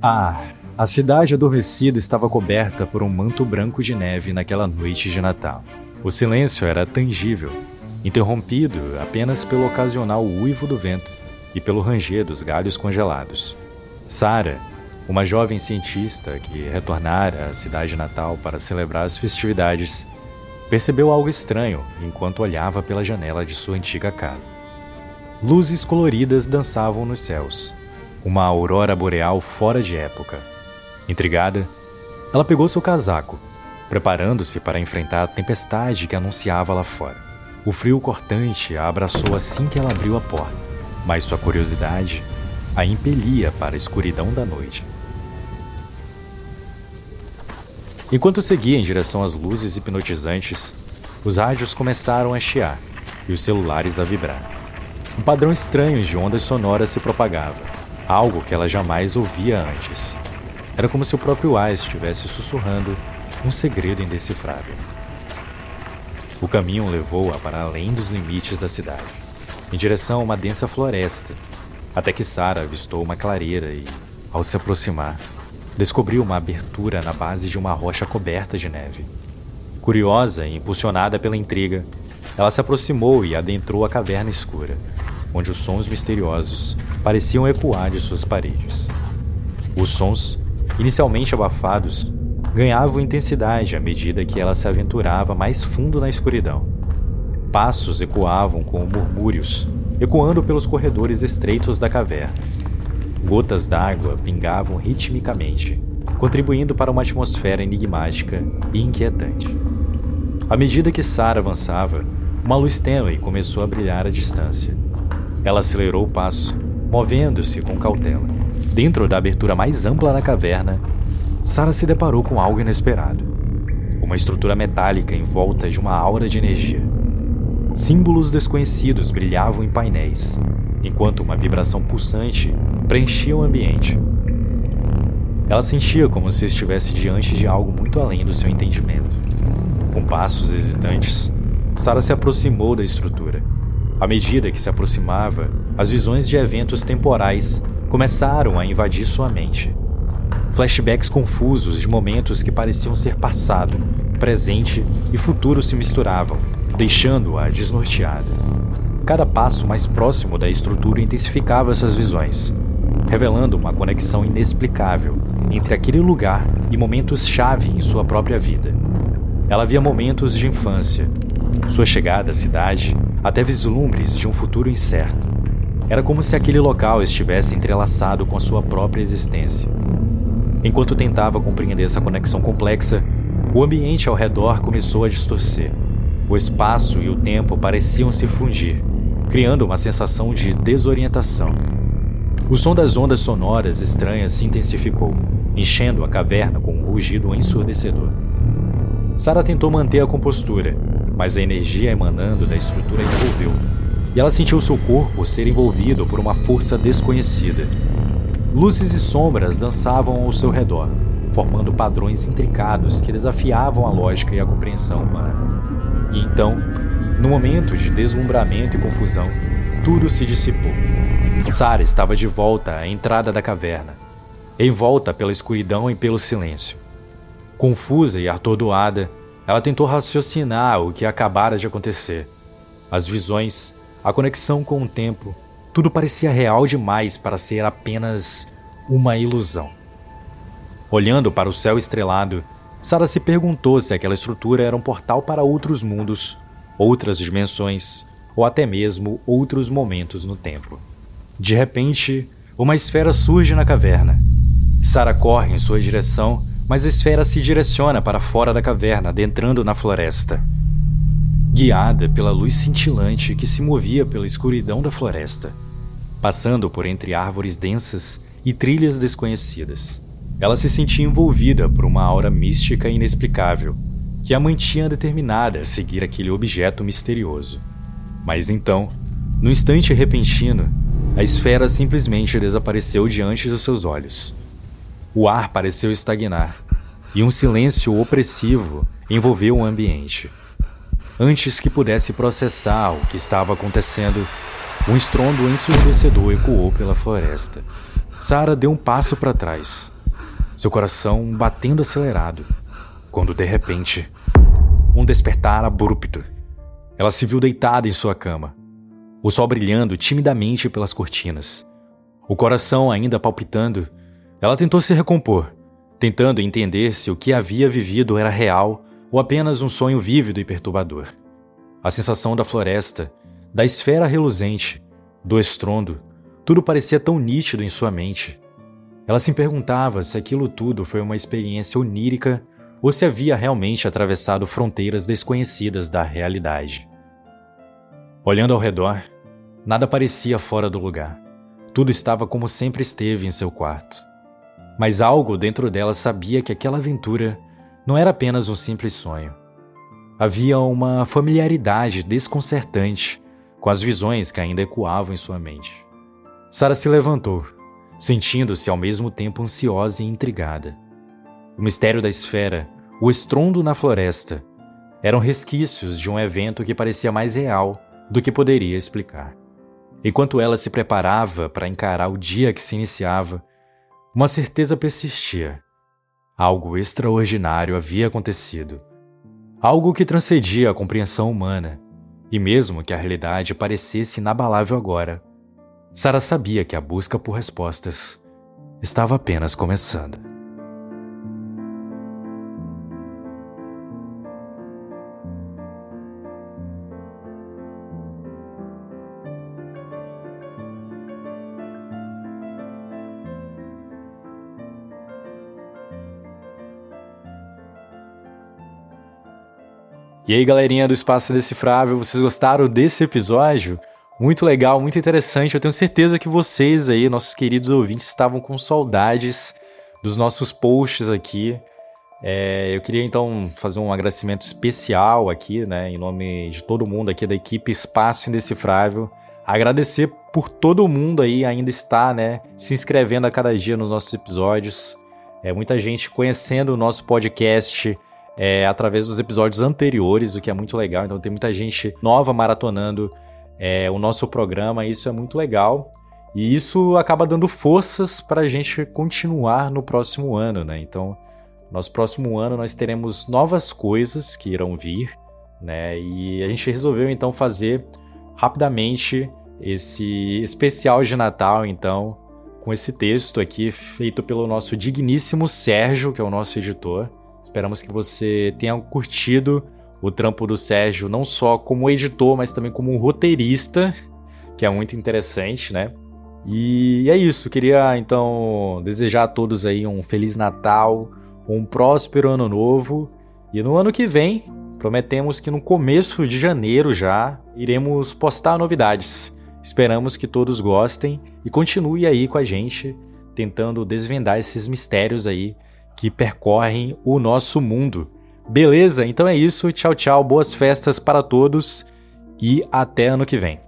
Ah, a cidade adormecida estava coberta por um manto branco de neve naquela noite de Natal. O silêncio era tangível, interrompido apenas pelo ocasional uivo do vento e pelo ranger dos galhos congelados. Sara, uma jovem cientista que retornara à cidade natal para celebrar as festividades, percebeu algo estranho enquanto olhava pela janela de sua antiga casa. Luzes coloridas dançavam nos céus, uma aurora boreal fora de época. Intrigada, ela pegou seu casaco, preparando-se para enfrentar a tempestade que anunciava lá fora. O frio cortante a abraçou assim que ela abriu a porta, mas sua curiosidade a impelia para a escuridão da noite. Enquanto seguia em direção às luzes hipnotizantes, os rádios começaram a chiar e os celulares a vibrar. Um padrão estranho de ondas sonoras se propagava, algo que ela jamais ouvia antes. Era como se o próprio ar estivesse sussurrando um segredo indecifrável. O caminho levou-a para além dos limites da cidade, em direção a uma densa floresta, até que Sara avistou uma clareira e, ao se aproximar, descobriu uma abertura na base de uma rocha coberta de neve. Curiosa e impulsionada pela intriga, ela se aproximou e adentrou a caverna escura, onde os sons misteriosos pareciam ecoar de suas paredes. Os sons, inicialmente abafados, ganhavam intensidade à medida que ela se aventurava mais fundo na escuridão. Passos ecoavam com murmúrios, ecoando pelos corredores estreitos da caverna. Gotas d'água pingavam ritmicamente, contribuindo para uma atmosfera enigmática e inquietante. À medida que Sara avançava, uma luz tênue começou a brilhar à distância. Ela acelerou o passo, movendo-se com cautela. Dentro da abertura mais ampla da caverna, Sara se deparou com algo inesperado. Uma estrutura metálica em volta de uma aura de energia. Símbolos desconhecidos brilhavam em painéis, enquanto uma vibração pulsante preenchia o ambiente. Ela sentia como se estivesse diante de algo muito além do seu entendimento. Com passos hesitantes, Sara se aproximou da estrutura. À medida que se aproximava, as visões de eventos temporais começaram a invadir sua mente. Flashbacks confusos de momentos que pareciam ser passado, presente e futuro se misturavam, deixando-a desnorteada. Cada passo mais próximo da estrutura intensificava essas visões, revelando uma conexão inexplicável entre aquele lugar e momentos-chave em sua própria vida. Ela via momentos de infância, sua chegada à cidade, até vislumbres de um futuro incerto. Era como se aquele local estivesse entrelaçado com a sua própria existência. Enquanto tentava compreender essa conexão complexa, o ambiente ao redor começou a distorcer. O espaço e o tempo pareciam se fundir, criando uma sensação de desorientação. O som das ondas sonoras estranhas se intensificou, enchendo a caverna com um rugido ensurdecedor. Sara tentou manter a compostura, mas a energia emanando da estrutura envolveu, e ela sentiu seu corpo ser envolvido por uma força desconhecida. Luzes e sombras dançavam ao seu redor, formando padrões intricados que desafiavam a lógica e a compreensão humana. E então, no momento de deslumbramento e confusão, tudo se dissipou. Sara estava de volta à entrada da caverna, envolta pela escuridão e pelo silêncio. Confusa e atordoada, ela tentou raciocinar o que acabara de acontecer. As visões, a conexão com o tempo, tudo parecia real demais para ser apenas uma ilusão. Olhando para o céu estrelado, Sara se perguntou se aquela estrutura era um portal para outros mundos outras dimensões ou até mesmo outros momentos no tempo. De repente, uma esfera surge na caverna. Sara corre em sua direção, mas a esfera se direciona para fora da caverna, adentrando na floresta. Guiada pela luz cintilante que se movia pela escuridão da floresta, passando por entre árvores densas e trilhas desconhecidas. Ela se sentia envolvida por uma aura mística inexplicável que a mantinha determinada a seguir aquele objeto misterioso. Mas então, no instante repentino, a esfera simplesmente desapareceu diante dos seus olhos. O ar pareceu estagnar e um silêncio opressivo envolveu o ambiente. Antes que pudesse processar o que estava acontecendo, um estrondo ensurdecedor ecoou pela floresta. Sara deu um passo para trás, seu coração batendo acelerado, quando de repente, um despertar abrupto. Ela se viu deitada em sua cama, o sol brilhando timidamente pelas cortinas. O coração ainda palpitando, ela tentou se recompor, tentando entender se o que havia vivido era real ou apenas um sonho vívido e perturbador. A sensação da floresta, da esfera reluzente, do estrondo, tudo parecia tão nítido em sua mente. Ela se perguntava se aquilo tudo foi uma experiência onírica ou se havia realmente atravessado fronteiras desconhecidas da realidade. Olhando ao redor, nada parecia fora do lugar. Tudo estava como sempre esteve em seu quarto. Mas algo dentro dela sabia que aquela aventura não era apenas um simples sonho. Havia uma familiaridade desconcertante com as visões que ainda ecoavam em sua mente. Sara se levantou, sentindo-se ao mesmo tempo ansiosa e intrigada. O mistério da esfera, o estrondo na floresta, eram resquícios de um evento que parecia mais real do que poderia explicar. Enquanto ela se preparava para encarar o dia que se iniciava, uma certeza persistia. Algo extraordinário havia acontecido. Algo que transcendia a compreensão humana. E mesmo que a realidade parecesse inabalável agora, Sara sabia que a busca por respostas estava apenas começando. E aí, galerinha do Espaço Decifrável, vocês gostaram desse episódio? Muito legal, muito interessante. Eu tenho certeza que vocês aí, nossos queridos ouvintes, estavam com saudades dos nossos posts aqui. É, eu queria então fazer um agradecimento especial aqui, né, em nome de todo mundo aqui da equipe Espaço Indecifrável. Agradecer por todo mundo aí ainda estar, né, se inscrevendo a cada dia nos nossos episódios. É muita gente conhecendo o nosso podcast é, através dos episódios anteriores, o que é muito legal. Então tem muita gente nova maratonando é, o nosso programa, isso é muito legal. E isso acaba dando forças para a gente continuar no próximo ano, né? Então, nosso próximo ano nós teremos novas coisas que irão vir, né? E a gente resolveu então fazer rapidamente esse especial de Natal, então, com esse texto aqui feito pelo nosso digníssimo Sérgio, que é o nosso editor. Esperamos que você tenha curtido o trampo do Sérgio, não só como editor, mas também como roteirista, que é muito interessante, né? E é isso, queria então desejar a todos aí um feliz Natal, um próspero ano novo. E no ano que vem, prometemos que no começo de janeiro já iremos postar novidades. Esperamos que todos gostem e continue aí com a gente tentando desvendar esses mistérios aí que percorrem o nosso mundo. Beleza? Então é isso. Tchau, tchau. Boas festas para todos e até ano que vem.